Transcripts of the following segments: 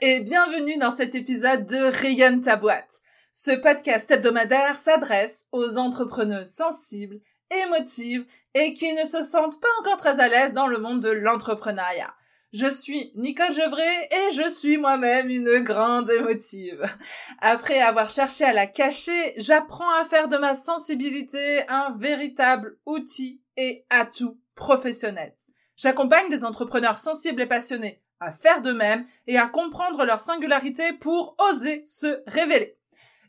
et bienvenue dans cet épisode de Rayonne ta boîte. Ce podcast hebdomadaire s'adresse aux entrepreneuses sensibles, émotives et qui ne se sentent pas encore très à l'aise dans le monde de l'entrepreneuriat. Je suis Nicole Gevray et je suis moi-même une grande émotive. Après avoir cherché à la cacher, j'apprends à faire de ma sensibilité un véritable outil et atout professionnel. J'accompagne des entrepreneurs sensibles et passionnés à faire de même et à comprendre leur singularité pour oser se révéler.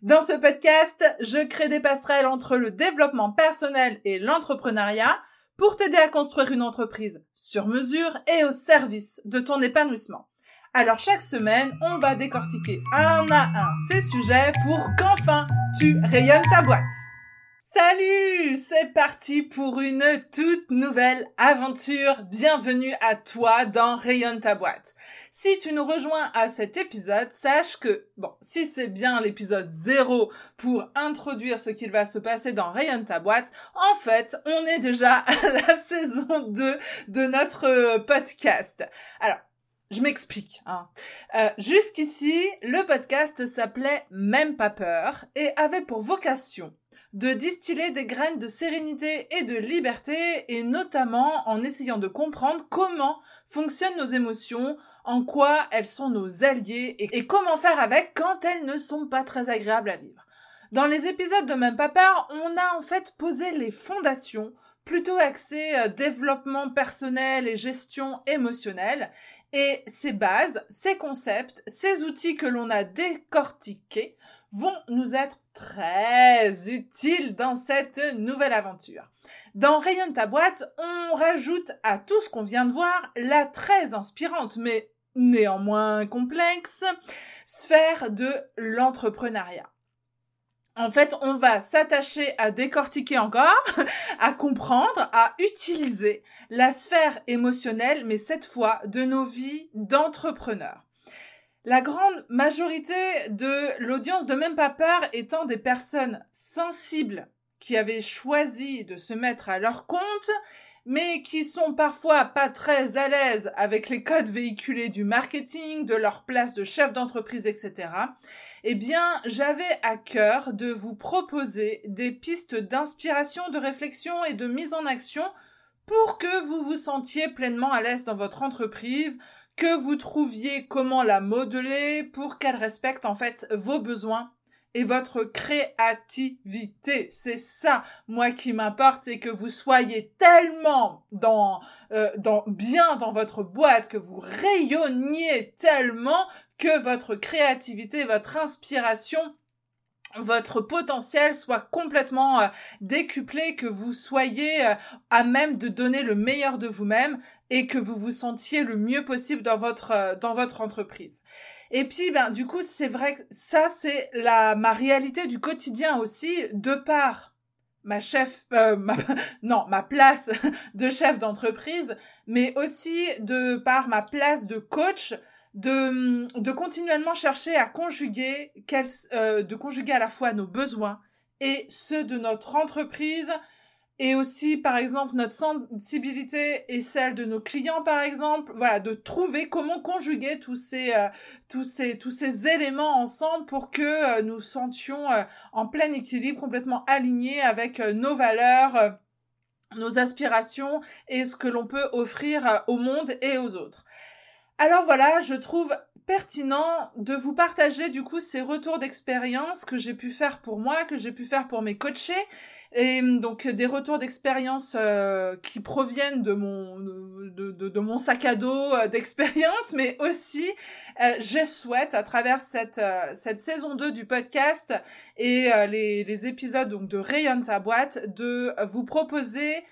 Dans ce podcast, je crée des passerelles entre le développement personnel et l'entrepreneuriat pour t'aider à construire une entreprise sur mesure et au service de ton épanouissement. Alors chaque semaine, on va décortiquer un à un ces sujets pour qu'enfin tu rayonnes ta boîte. Salut, c'est parti pour une toute nouvelle aventure. Bienvenue à toi dans Rayonne ta boîte. Si tu nous rejoins à cet épisode, sache que, bon, si c'est bien l'épisode 0 pour introduire ce qu'il va se passer dans Rayonne ta boîte, en fait, on est déjà à la saison 2 de notre euh, podcast. Alors, je m'explique. Hein. Euh, Jusqu'ici, le podcast s'appelait Même pas peur et avait pour vocation de distiller des graines de sérénité et de liberté, et notamment en essayant de comprendre comment fonctionnent nos émotions, en quoi elles sont nos alliés, et, comment faire avec quand elles ne sont pas très agréables à vivre. Dans les épisodes de Même peur, on a en fait posé les fondations, plutôt axées euh, développement personnel et gestion émotionnelle, et ces bases, ces concepts, ces outils que l'on a décortiqués vont nous être très utiles dans cette nouvelle aventure. Dans Rayonne ta boîte, on rajoute à tout ce qu'on vient de voir la très inspirante mais néanmoins complexe sphère de l'entrepreneuriat. En fait, on va s'attacher à décortiquer encore, à comprendre, à utiliser la sphère émotionnelle, mais cette fois de nos vies d'entrepreneurs. La grande majorité de l'audience de Même pas peur étant des personnes sensibles qui avaient choisi de se mettre à leur compte, mais qui sont parfois pas très à l'aise avec les codes véhiculés du marketing, de leur place de chef d'entreprise, etc. Eh bien, j'avais à cœur de vous proposer des pistes d'inspiration, de réflexion et de mise en action pour que vous vous sentiez pleinement à l'aise dans votre entreprise, que vous trouviez comment la modeler pour qu'elle respecte en fait vos besoins et votre créativité. C'est ça, moi, qui m'importe, c'est que vous soyez tellement dans, euh, dans, bien dans votre boîte, que vous rayonniez tellement que votre créativité, votre inspiration votre potentiel soit complètement euh, décuplé, que vous soyez euh, à même de donner le meilleur de vous-même et que vous vous sentiez le mieux possible dans votre euh, dans votre entreprise. Et puis ben du coup, c'est vrai que ça c'est la ma réalité du quotidien aussi de par ma chef ma, non, ma place de chef d'entreprise, mais aussi de par ma place de coach de, de continuellement chercher à conjuguer, euh, de conjuguer à la fois nos besoins et ceux de notre entreprise et aussi par exemple notre sensibilité et celle de nos clients par exemple. Voilà de trouver comment conjuguer tous ces euh, tous ces tous ces éléments ensemble pour que euh, nous sentions en plein équilibre complètement alignés avec nos valeurs nos aspirations et ce que l'on peut offrir au monde et aux autres alors voilà, je trouve pertinent de vous partager du coup ces retours d'expérience que j'ai pu faire pour moi, que j'ai pu faire pour mes coachés, et donc des retours d'expérience euh, qui proviennent de mon de, de, mon sac à dos euh, d'expérience, mais aussi euh, je souhaite à travers cette cette saison 2 du podcast et les, les épisodes donc de Rayonne ta boîte de vous proposer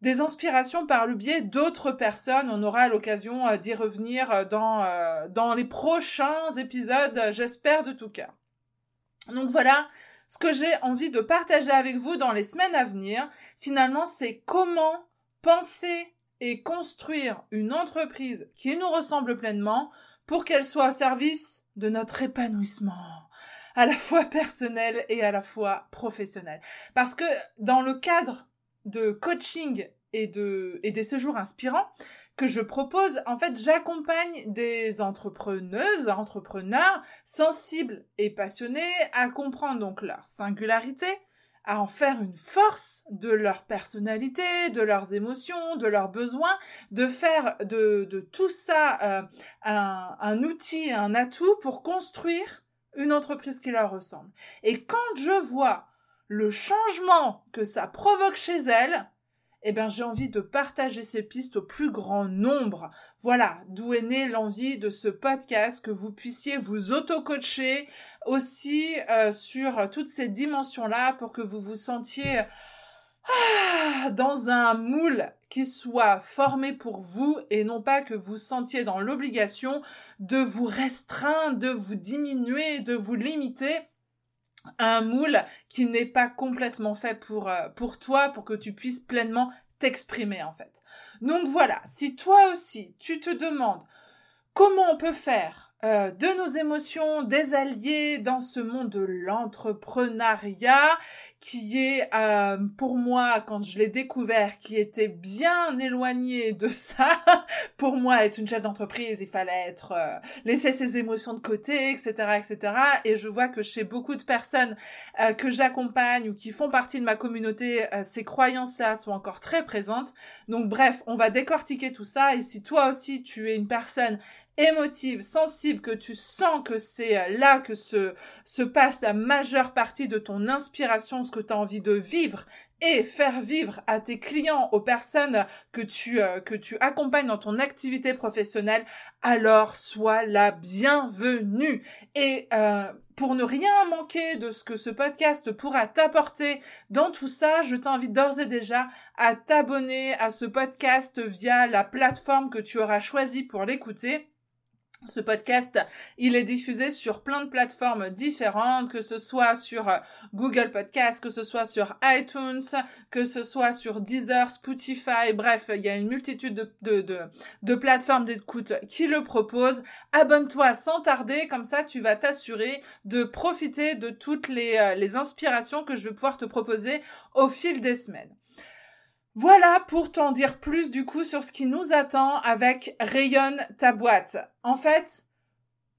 des inspirations par le biais d'autres personnes. On aura l'occasion euh, d'y revenir euh, dans, euh, dans les prochains épisodes, j'espère de tout cœur. Donc voilà, ce que j'ai envie de partager avec vous dans les semaines à venir, finalement, c'est comment penser et construire une entreprise qui nous ressemble pleinement pour qu'elle soit au service de notre épanouissement à la fois personnel et à la fois professionnel. Parce que dans le cadre de coaching et, de, et des séjours inspirants que je propose, en fait, j'accompagne des entrepreneuses, entrepreneurs sensibles et passionnés à comprendre donc leur singularité, à en faire une force de leur personnalité, de leurs émotions, de leurs besoins, de faire de, de tout ça euh, un, un outil, un atout pour construire une entreprise qui leur ressemble. Et quand je vois le changement que ça provoque chez elles, eh bien j'ai envie de partager ces pistes au plus grand nombre. Voilà, d'où est née l'envie de ce podcast, que vous puissiez vous auto-coacher aussi euh, sur toutes ces dimensions-là pour que vous vous sentiez ah, dans un moule qui soit formé pour vous et non pas que vous sentiez dans l'obligation de vous restreindre, de vous diminuer, de vous limiter un moule qui n'est pas complètement fait pour, euh, pour toi, pour que tu puisses pleinement t'exprimer en fait. Donc voilà, si toi aussi tu te demandes comment on peut faire euh, de nos émotions, des alliés dans ce monde de l'entrepreneuriat qui est euh, pour moi quand je l'ai découvert qui était bien éloigné de ça pour moi être une chef d'entreprise il fallait être euh, laisser ses émotions de côté etc etc et je vois que chez beaucoup de personnes que j'accompagne ou qui font partie de ma communauté ces croyances là sont encore très présentes. Donc bref on va décortiquer tout ça. Et si toi aussi tu es une personne émotive, sensible, que tu sens que c'est euh, là que se, se passe la majeure partie de ton inspiration, que tu as envie de vivre et faire vivre à tes clients, aux personnes que tu, euh, que tu accompagnes dans ton activité professionnelle, alors sois la bienvenue. Et euh, pour ne rien manquer de ce que ce podcast pourra t'apporter dans tout ça, je t'invite d'ores et déjà à t'abonner à ce podcast via la plateforme que tu auras choisie pour l'écouter. Ce podcast, il est diffusé sur plein de plateformes différentes, que ce soit sur euh, Google Podcast, que ce soit sur iTunes, que ce soit sur Deezer, Spotify, bref, il y a une multitude de, de, de, plateformes d'écoute qui le proposent. Abonne-toi sans tarder, comme ça tu vas t'assurer de profiter de toutes les, euh, les inspirations que je vais pouvoir te proposer au fil des semaines. Voilà pour t'en dire plus du coup sur ce qui nous attend avec Rayonne ta boîte. En fait,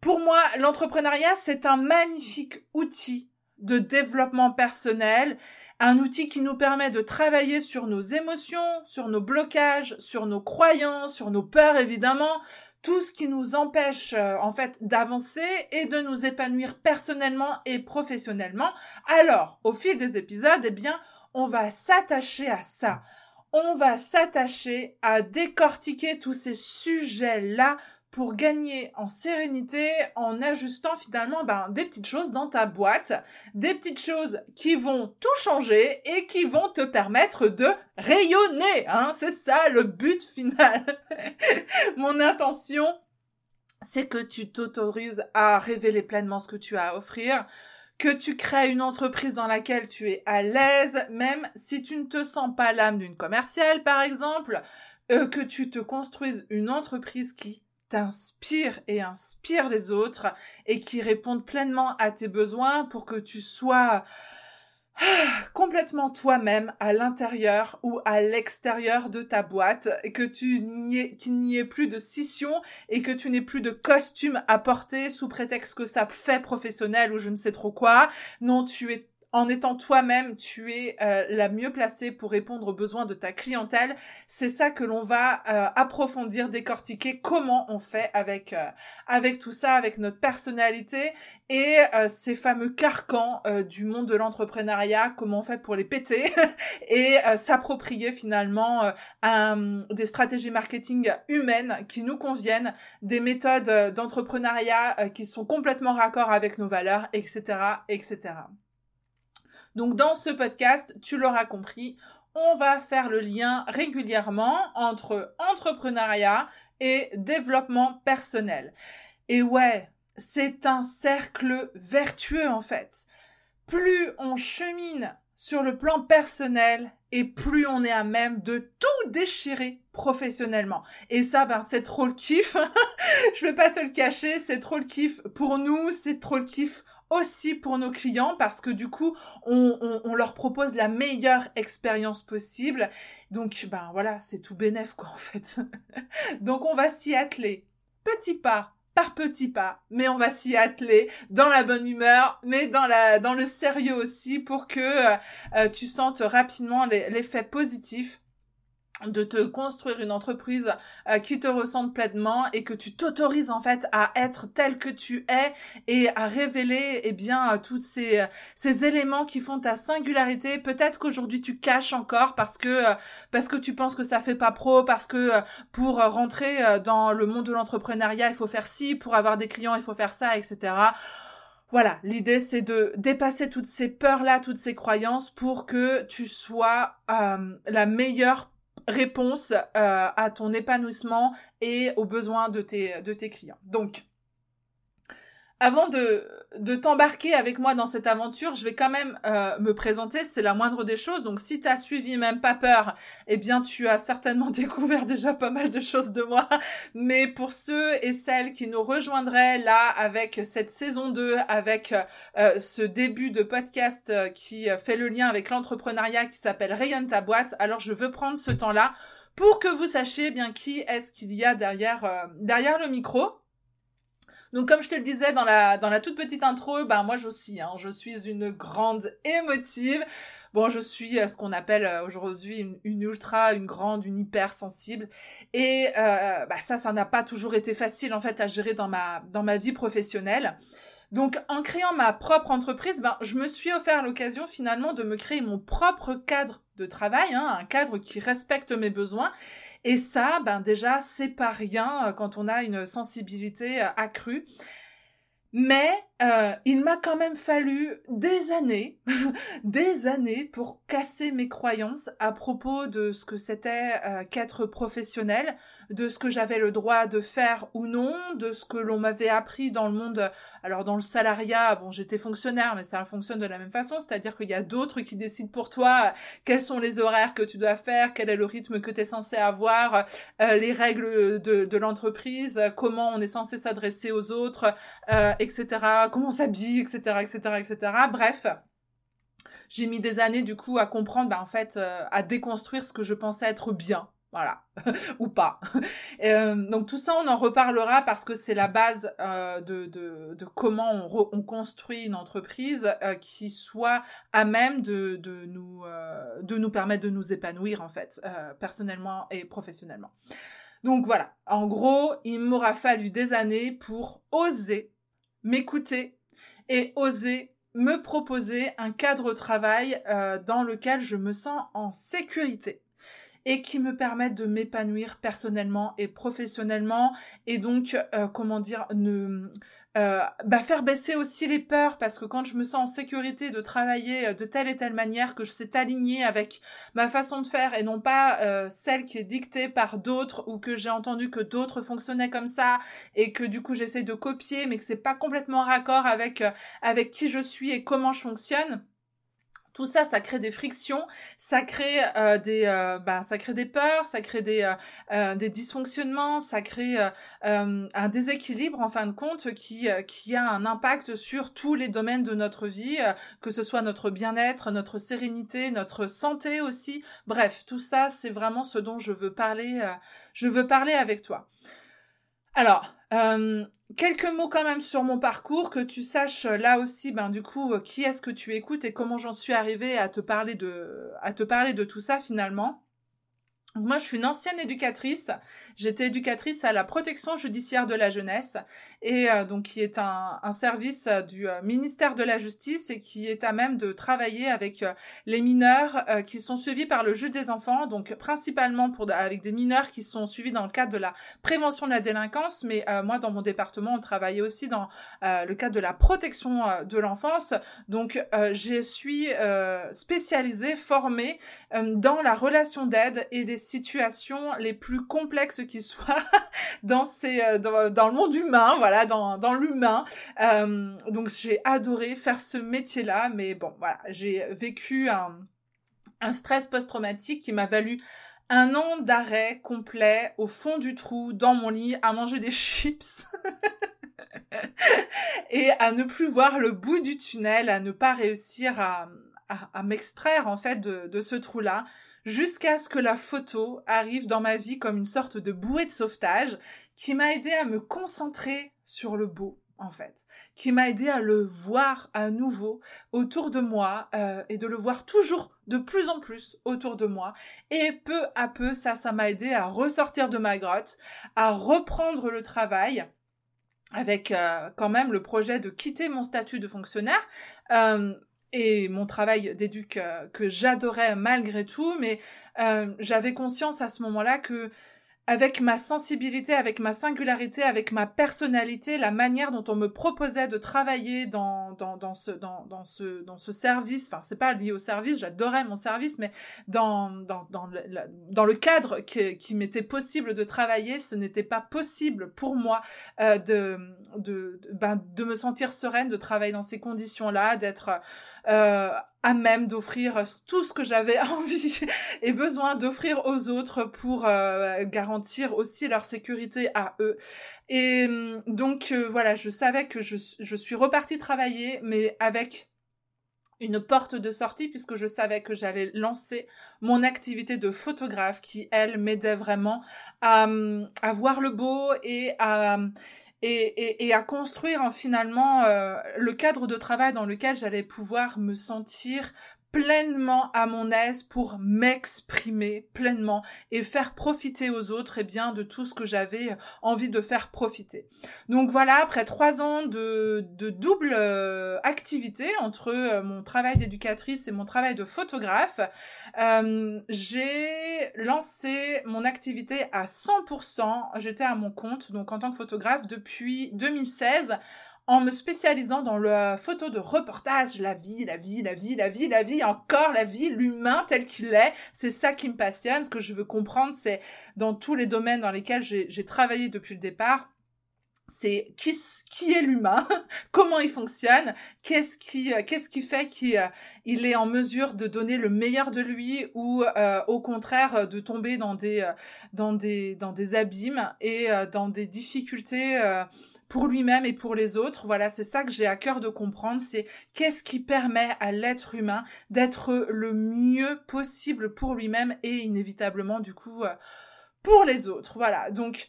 pour moi, l'entrepreneuriat, c'est un magnifique outil de développement personnel, un outil qui nous permet de travailler sur nos émotions, sur nos blocages, sur nos croyances, sur nos peurs évidemment, tout ce qui nous empêche euh, en fait d'avancer et de nous épanouir personnellement et professionnellement. Alors, au fil des épisodes, eh bien, on va s'attacher à ça on va s'attacher à décortiquer tous ces sujets-là pour gagner en sérénité en ajustant finalement ben, des petites choses dans ta boîte, des petites choses qui vont tout changer et qui vont te permettre de rayonner. Hein C'est ça le but final. Mon intention, c'est que tu t'autorises à révéler pleinement ce que tu as à offrir, que tu crées une entreprise dans laquelle tu es à l'aise, même si tu ne te sens pas l'âme d'une commerciale, par exemple, euh, que tu te construises une entreprise qui t'inspire et inspire les autres et qui réponde pleinement à tes besoins pour que tu sois complètement toi-même à l'intérieur ou à l'extérieur de ta boîte, que tu n'y qu'il n'y ait plus de scission et que tu n'aies plus de costume à porter sous prétexte que ça fait professionnel ou je ne sais trop quoi. Non, tu es en étant toi-même, tu es euh, la mieux placée pour répondre aux besoins de ta clientèle. C'est ça que l'on va euh, approfondir, décortiquer comment on fait avec euh, avec tout ça, avec notre personnalité et ces fameux carcans du monde de l'entrepreneuriat, comment on fait pour les péter et s'approprier finalement des stratégies marketing humaines qui nous conviennent, des méthodes d'entrepreneuriat qui sont complètement raccord avec nos valeurs, etc., etc. Donc dans ce podcast, tu l'auras compris, on va faire le lien régulièrement entre entrepreneuriat et développement personnel. Et ouais, c'est un cercle vertueux en fait. Plus on chemine sur le plan personnel et plus on est à même de tout déchirer professionnellement. Et ça, ben, c'est trop le kiff. Je vais pas te le cacher, c'est trop le kiff pour nous, c'est trop le kiff aussi pour nos clients parce que du coup, on, on, leur propose la meilleure expérience possible. Donc, ben voilà, c'est tout bénef quoi en fait. Donc, on va s'y atteler. Petit pas par petit pas, mais on va s'y atteler dans la bonne humeur, mais dans la dans le sérieux aussi pour que euh, tu sentes rapidement l'effet positif de te construire une entreprise euh, qui te ressemble pleinement et que tu t'autorises en fait à être tel que tu es et à révéler eh bien euh, tous ces euh, ces éléments qui font ta singularité. Peut-être qu'aujourd'hui tu caches encore parce que parce que tu penses que ça fait pas pro parce que pour rentrer dans le monde de l'entrepreneuriat il faut faire ci pour avoir des clients il faut faire ça etc voilà, l'idée c'est de dépasser toutes ces peurs-là, toutes ces croyances pour que tu sois la meilleure réponse euh, à ton épanouissement et aux besoins de tes, de tes clients. Donc, avant de, de t'embarquer avec moi dans cette aventure, je vais quand même euh, me présenter, c'est la moindre des choses. Donc si tu as suivi même pas peur, eh bien tu as certainement découvert déjà pas mal de choses de moi. Mais pour ceux et celles qui nous rejoindraient là avec cette saison 2, avec euh, ce début de podcast euh, qui fait le lien avec l'entrepreneuriat qui s'appelle Rayonne ta boîte, alors je veux prendre ce temps-là pour que vous sachiez bien qui est-ce qu'il y a derrière, derrière le micro. Donc comme je te le disais dans la dans la toute petite intro, ben moi aussi, hein, je suis une grande émotive. Bon, je suis euh, ce qu'on appelle euh, aujourd'hui une, ultra, une grande, une hyper sensible. Et euh, bah ça, ça n'a pas toujours été facile en fait à gérer dans ma dans ma vie professionnelle. Donc, en créant ma propre entreprise, ben, je me suis offert l'occasion finalement de me créer mon propre cadre de travail, hein, un cadre qui respecte mes besoins et ça, ben déjà, c'est pas rien euh, quand on a une sensibilité euh, accrue. Mais euh, il m'a quand même fallu des années, des années pour casser mes croyances à propos de ce que c'était euh, qu'être professionnel, de ce que j'avais le droit de faire ou non, de ce que l'on m'avait appris dans le monde. Alors dans le salariat, bon, j'étais fonctionnaire, mais ça fonctionne de la même façon, c'est-à-dire qu'il y a d'autres qui décident pour toi euh, quels sont les horaires que tu dois faire, quel est le rythme que tu es censé avoir, les règles de, de l'entreprise, comment on est censé s'adresser aux autres, etc comment on s'habille, etc., etc., etc. Bref, j'ai mis des années du coup à comprendre, bah, en fait, euh, à déconstruire ce que je pensais être bien. Voilà, ou pas. Euh, donc tout ça, on en reparlera parce que c'est la base euh, de, de, comment on, on, construit une entreprise qui soit à même de, de, nous, de nous permettre de nous épanouir en fait, personnellement et professionnellement. Donc voilà, en gros, il m'aura fallu des années pour oser m'écouter et oser me proposer un cadre de travail euh, dans lequel je me sens en sécurité et qui me permette de m'épanouir personnellement et professionnellement et donc euh, comment dire ne euh, bah faire baisser aussi les peurs parce que quand je me sens en sécurité de travailler euh, de telle et telle manière que je sais aligner avec ma façon de faire et non pas euh, celle qui est dictée par d'autres ou que j'ai entendu que d'autres fonctionnaient comme ça et que du coup j'essaie de copier mais que c'est pas complètement raccord avec avec qui je suis et comment je fonctionne tout ça, ça crée des frictions, ça crée euh, des, euh, bah, ça crée des peurs, ça crée des, euh, des dysfonctionnements, ça crée un déséquilibre en fin de compte qui, qui a un impact sur tous les domaines de notre vie, que ce soit notre bien-être, notre sérénité, notre santé aussi. Bref, tout ça, c'est vraiment ce dont je veux parler. je veux parler avec toi. Alors, euh, quelques mots quand même sur mon parcours, que tu saches euh, là aussi, ben du coup, euh, qui est-ce que tu écoutes et comment j'en suis arrivée à te parler de, à te parler de tout ça finalement. Moi, je suis une ancienne éducatrice. J'étais éducatrice à la protection judiciaire de la jeunesse et euh, donc qui est un, un service euh, du euh, ministère de la Justice et qui est à même de travailler avec les mineurs qui sont suivis par le juge des enfants, donc principalement pour avec des mineurs qui sont suivis dans le cadre de la prévention de la délinquance. Mais moi, dans mon département, on travaillait aussi dans le cadre de la protection de l'enfance. Donc, je suis spécialisée, formée dans la relation d'aide et des situations les plus complexes qui soient dans ces euh, dans, le monde humain, voilà, dans, l'humain. Euh, donc j'ai adoré faire ce métier-là, mais bon, voilà, j'ai vécu un, stress post-traumatique qui m'a valu un an d'arrêt complet au fond du trou dans mon lit à manger des chips. et à ne plus voir le bout du tunnel, à ne pas réussir à, m'extraire en fait de ce trou-là, jusqu'à ce que la photo arrive dans ma vie comme une sorte de bouée de sauvetage qui m'a aidé à me concentrer sur le beau en fait, qui m'a aidé à le voir à nouveau autour de moi euh, et de le voir toujours de plus en plus autour de moi. Et peu à peu, ça, ça m'a aidé à ressortir de ma grotte, à reprendre le travail avec euh, quand même le projet de quitter mon statut de fonctionnaire. Euh, et mon travail d'éduc euh, que j'adorais malgré tout, mais j'avais conscience à ce moment-là que avec ma sensibilité, avec ma singularité, avec ma personnalité, la manière dont on me proposait de travailler dans, dans, dans, ce, dans, dans, ce, dans ce service, enfin, c'est pas lié au service, j'adorais mon service, mais dans, dans, dans, le, cadre qui, qui m'était possible de travailler, ce n'était pas possible pour moi euh, de, de, ben, de me sentir sereine, de travailler dans ces conditions-là, d'être euh, à même d'offrir tout ce que j'avais envie et besoin d'offrir aux autres pour euh, garantir aussi leur sécurité à eux. Et hum, donc euh, voilà, je savais que je, suis repartie travailler, mais avec une porte de sortie puisque je savais que j'allais lancer mon activité de photographe qui, elle, m'aidait vraiment à, hum, à voir le beau et à, hum, et, et, à construire en finalement euh, le cadre de travail dans lequel j'allais pouvoir me sentir pleinement à mon aise pour m'exprimer pleinement et faire profiter aux autres eh bien de tout ce que j'avais envie de faire profiter. Donc voilà, après trois ans de, de double euh, activité entre euh, mon travail d'éducatrice et mon travail de photographe, euh, j'ai lancé mon activité à 100%. J'étais à mon compte donc en tant que photographe depuis 2016 en me spécialisant dans la photo de reportage, la vie, la vie, la vie, la vie, la vie, encore la vie, l'humain tel qu'il est. C'est ça qui me passionne. Ce que je veux comprendre, c'est dans tous les domaines dans lesquels j'ai travaillé depuis le départ, c'est qui, qui est l'humain, comment il fonctionne, qu'est-ce qui, euh, qu'est-ce qui fait qu'il euh, est en mesure de donner le meilleur de lui ou euh, au contraire de tomber dans des, dans des, dans des abîmes et dans des difficultés pour lui-même et pour les autres. Voilà, c'est ça que j'ai à cœur de comprendre, c'est qu'est-ce qui permet à l'être humain d'être le mieux possible pour lui-même et inévitablement du coup euh, pour les autres. Voilà, donc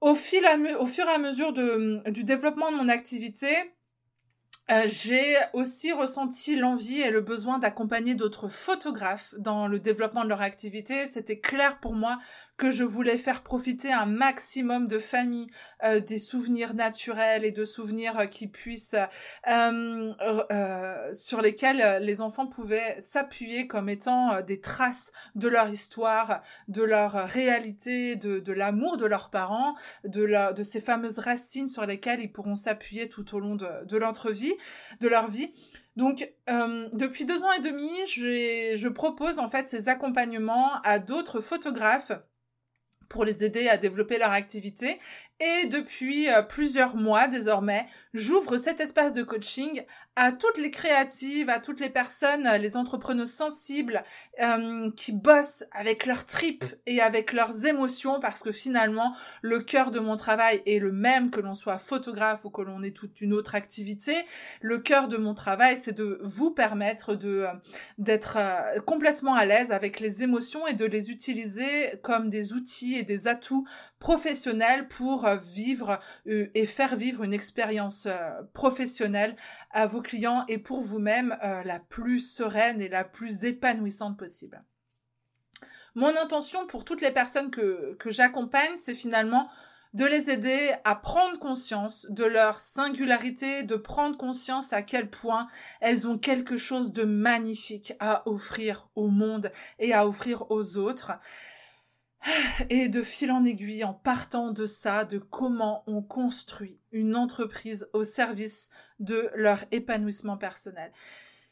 au, fil au fur et à mesure du développement de mon activité, euh, j'ai aussi ressenti l'envie et le besoin d'accompagner d'autres photographes dans le développement de leur activité. C'était clair pour moi que je voulais faire profiter un maximum de familles euh, des souvenirs naturels et de souvenirs euh, qui puissent euh, euh, sur lesquels les enfants pouvaient s'appuyer comme étant des traces de leur histoire, de leur réalité, de, de l'amour de leurs parents, de, la, de ces fameuses racines sur lesquelles ils pourront s'appuyer tout au long de, de leur vie, de leur vie. Donc, euh, depuis deux ans et demi, je propose en fait ces accompagnements à d'autres photographes pour les aider à développer leur activité. Et depuis euh, plusieurs mois désormais, j'ouvre cet espace de coaching à toutes les créatives, à toutes les personnes, euh, les entrepreneurs sensibles euh, qui bossent avec leurs tripes et avec leurs émotions parce que finalement, le cœur de mon travail est le même que l'on soit photographe ou que l'on ait toute une autre activité. Le cœur de mon travail, c'est de vous permettre de d'être complètement à l'aise avec les émotions et de les utiliser comme des outils et des atouts professionnels pour vivre euh, et faire vivre une expérience euh, professionnelle à vos clients et pour vous-même euh, la plus sereine et la plus épanouissante possible. Mon intention pour toutes les personnes que, que j'accompagne, c'est finalement de les aider à prendre conscience de leur singularité, de prendre conscience à quel point elles ont quelque chose de magnifique à offrir au monde et à offrir aux autres. Et de fil en aiguille, en partant de ça, de comment on construit une entreprise au service de leur épanouissement personnel.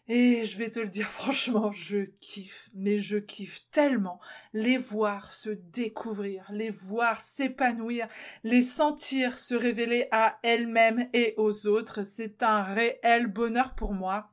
Et je vais te le dire franchement, je kiffe, mais je kiffe tellement les voir se découvrir, les voir s'épanouir, les sentir se révéler à elles-mêmes et aux autres. C'est un réel bonheur pour moi.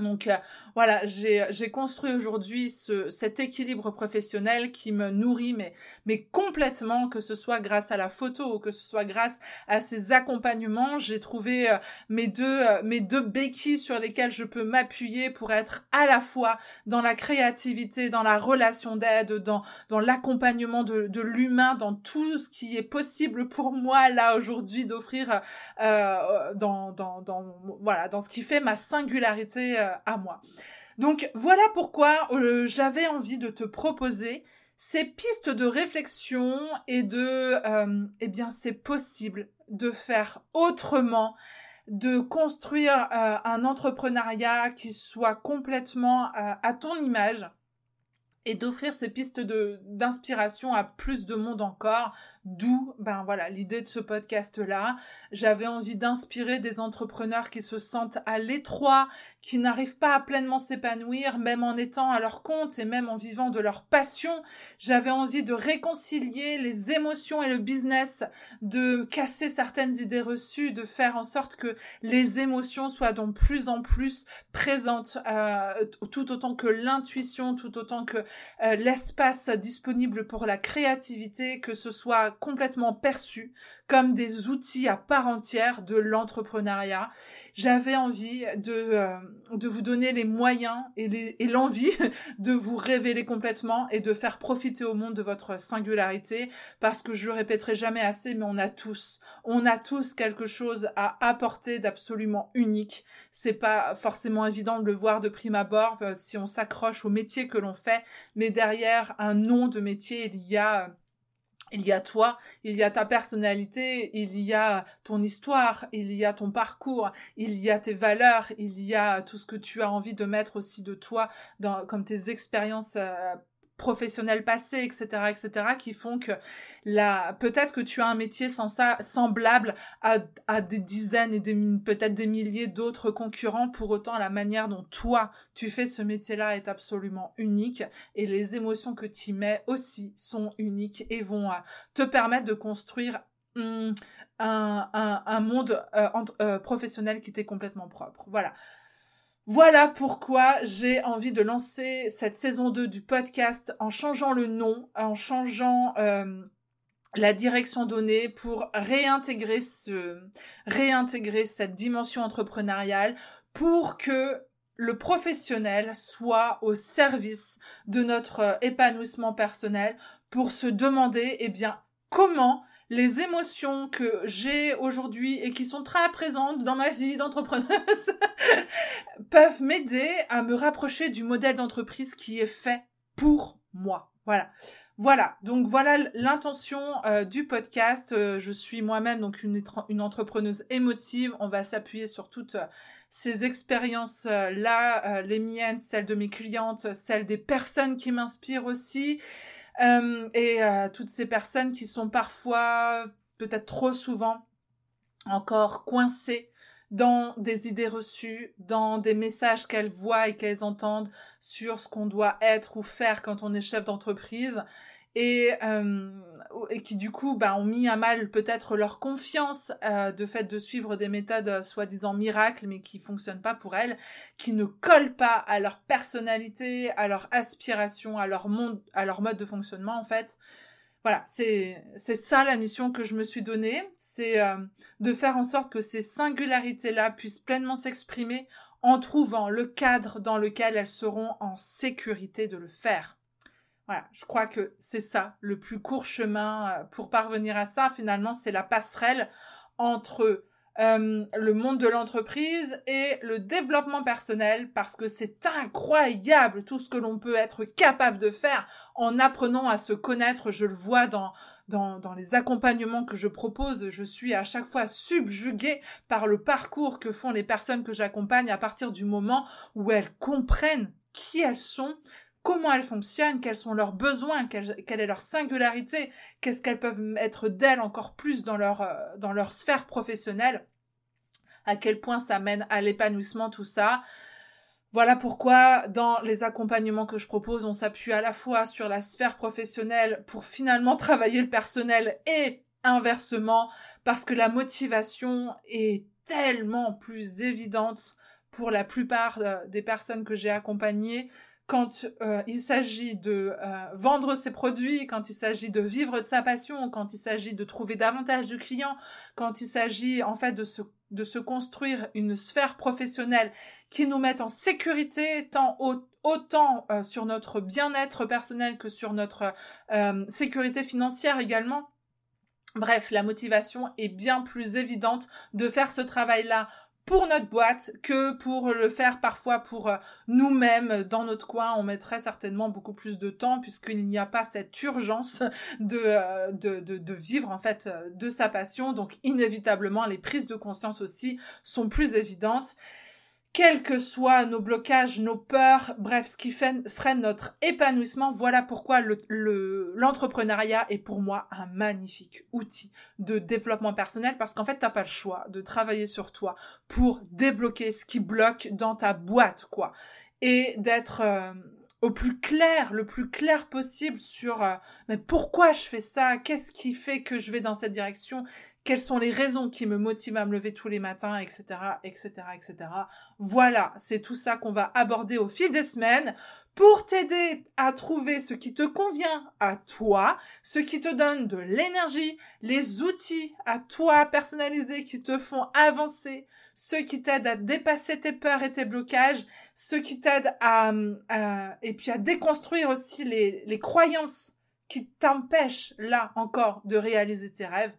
Donc euh, voilà, j'ai construit aujourd'hui ce, cet équilibre professionnel qui me nourrit, mais, mais complètement, que ce soit grâce à la photo ou que ce soit grâce à ces accompagnements. J'ai trouvé euh, mes, deux, euh, mes deux béquilles sur lesquelles je peux m'appuyer pour être à la fois dans la créativité, dans la relation d'aide, dans, l'accompagnement de, l'humain, dans tout ce qui est possible pour moi là aujourd'hui d'offrir dans, dans ce qui fait ma singularité à moi. Donc voilà pourquoi euh, j'avais envie de te proposer ces pistes de réflexion et de, euh, eh bien, c'est possible de faire autrement, de construire euh, un entrepreneuriat qui soit complètement à ton image et d'offrir ces pistes d'inspiration à plus de monde encore D'où, ben voilà, l'idée de ce podcast-là. J'avais envie d'inspirer des entrepreneurs qui se sentent à l'étroit, qui n'arrivent pas à pleinement s'épanouir, même en étant à leur compte et même en vivant de leur passion. J'avais envie de réconcilier les émotions et le business, de casser certaines idées reçues, de faire en sorte que les émotions soient donc plus en plus présentes, euh, tout autant que l'intuition, tout autant que euh, l'espace disponible pour la créativité, que ce soit complètement perçus comme des outils à part entière de l'entrepreneuriat. J'avais envie de, euh, de vous donner les moyens et l'envie de vous révéler complètement et de faire profiter au monde de votre singularité parce que je le répéterai jamais assez, mais on a tous, on a tous quelque chose à apporter d'absolument unique. C'est pas forcément évident de le voir de prime abord euh, si on s'accroche au métier que l'on fait, mais derrière un nom de métier, il y a il y a toi, il y a ta personnalité, il y a ton histoire, il y a ton parcours, il y a tes valeurs, il y a tout ce que tu as envie de mettre aussi de toi dans, comme tes expériences euh, professionnels passés, etc., etc., qui font que la, peut-être que tu as un métier sans ça, semblable à, à des dizaines et des, peut-être des milliers d'autres concurrents. Pour autant, la manière dont toi, tu fais ce métier-là est absolument unique et les émotions que tu mets aussi sont uniques et vont euh, te permettre de construire hum, un, un, un, monde euh, euh, professionnel qui t'est complètement propre. Voilà. Voilà pourquoi j'ai envie de lancer cette saison 2 du podcast en changeant le nom, en changeant euh, la direction donnée pour réintégrer ce, réintégrer cette dimension entrepreneuriale pour que le professionnel soit au service de notre épanouissement personnel pour se demander, eh bien, comment les émotions que j'ai aujourd'hui et qui sont très présentes dans ma vie d'entrepreneuse peuvent m'aider à me rapprocher du modèle d'entreprise qui est fait pour moi. Voilà. Voilà, donc voilà l'intention euh, du podcast. Euh, je suis moi-même donc une, entrepreneuse émotive. On va s'appuyer sur toutes euh, ces expériences là, les miennes, celles de mes clientes, celles des personnes qui m'inspirent aussi. Euh, et euh, toutes ces personnes qui sont parfois, peut-être trop souvent, encore coincées dans des idées reçues, dans des messages qu'elles voient et qu'elles entendent sur ce qu'on doit être ou faire quand on est chef d'entreprise et, euh, et qui du coup bah, ont mis à mal peut-être leur confiance euh, de fait de suivre des méthodes euh, soi-disant miracles mais qui fonctionnent pas pour elles, qui ne collent pas à leur personnalité, à leur aspiration, à leur monde, à leur mode de fonctionnement en fait. Voilà, c'est c'est ça la mission que je me suis donnée, c'est euh, de faire en sorte que ces singularités-là puissent pleinement s'exprimer en trouvant le cadre dans lequel elles seront en sécurité de le faire. Je crois que c'est ça le plus court chemin euh, pour parvenir à ça. Finalement, c'est la passerelle entre euh, le monde de l'entreprise et le développement personnel parce que c'est incroyable tout ce que l'on peut être capable de faire en apprenant à se connaître. Je le vois dans les accompagnements que je propose. Je suis à chaque fois subjuguée par le parcours que font les personnes que j'accompagne à partir du moment où elles comprennent qui elles sont, comment elles fonctionnent, quels sont leurs besoins, quelle, est leur singularité, qu'est-ce qu'elles peuvent être d'elles encore plus dans leur, euh, dans leur sphère professionnelle, à quel point ça mène à l'épanouissement, tout ça. Voilà pourquoi dans les accompagnements que je propose, on s'appuie à la fois sur la sphère professionnelle pour finalement travailler le personnel et inversement parce que la motivation est tellement plus évidente pour la plupart euh, des personnes que j'ai accompagnées quand euh, il s'agit de euh, vendre ses produits, quand il s'agit de vivre de sa passion, quand il s'agit de trouver davantage de clients, quand il s'agit en fait de se, de se construire une sphère professionnelle qui nous mette en sécurité tant autant sur notre bien-être personnel que sur notre sécurité financière également. Bref, la motivation est bien plus évidente de faire ce travail-là pour notre boîte que pour le faire parfois pour euh, nous-mêmes dans notre coin. On mettrait certainement beaucoup plus de temps puisqu'il n'y a pas cette urgence de, euh, de, de, vivre en fait euh, de sa passion. Donc inévitablement, les prises de conscience aussi sont plus évidentes quels que soient nos blocages, nos peurs, bref, ce qui freine notre épanouissement, voilà pourquoi l'entrepreneuriat est pour moi un magnifique outil de développement personnel parce qu'en fait, t'as pas le choix de travailler sur toi pour débloquer ce qui bloque dans ta boîte, quoi. Et d'être euh, au plus clair, le plus clair possible sur euh, mais pourquoi je fais ça, qu'est-ce qui fait que je vais dans cette direction, quelles sont les raisons qui me motivent à me lever tous les matins, etc., etc., etc. Voilà, c'est tout ça qu'on va aborder au fil des semaines pour t'aider à trouver ce qui te convient à toi, ce qui te donne de l'énergie, les outils à toi personnalisés qui te font avancer, ceux qui t'aident à dépasser tes peurs et tes blocages, ceux qui t'aident à, et puis à déconstruire aussi les, les croyances qui t'empêchent là encore de réaliser tes rêves.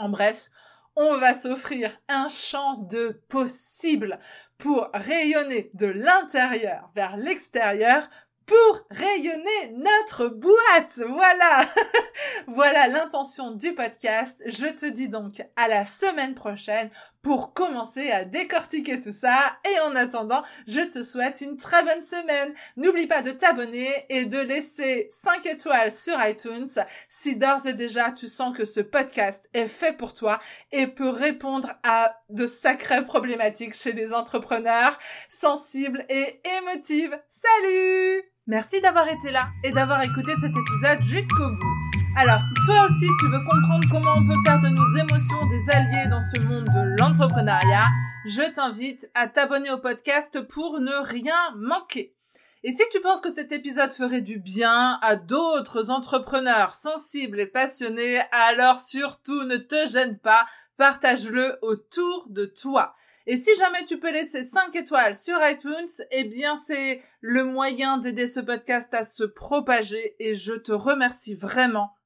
En bref, on va s'offrir un champ de possibles pour rayonner de l'intérieur vers l'extérieur pour rayonner notre boîte. Voilà. voilà l'intention du podcast. Je te dis donc à la semaine prochaine pour commencer à décortiquer tout ça. Et en attendant, je te souhaite une très bonne semaine. N'oublie pas de t'abonner et de laisser 5 étoiles sur iTunes si d'ores et déjà tu sens que ce podcast est fait pour toi et peut répondre à de sacrées problématiques chez les entrepreneurs sensibles et émotives. Salut Merci d'avoir été là et d'avoir écouté cet épisode jusqu'au bout. Alors, si toi aussi tu veux comprendre comment on peut faire de nos émotions des alliés dans ce monde de l'entrepreneuriat, je t'invite à t'abonner au podcast pour ne rien manquer. Et si tu penses que cet épisode ferait du bien à d'autres entrepreneurs sensibles et passionnés, alors surtout ne te gêne pas, partage-le autour de toi. Et si jamais tu peux laisser 5 étoiles sur iTunes, eh bien c'est le moyen d'aider ce podcast à se propager et je te remercie vraiment,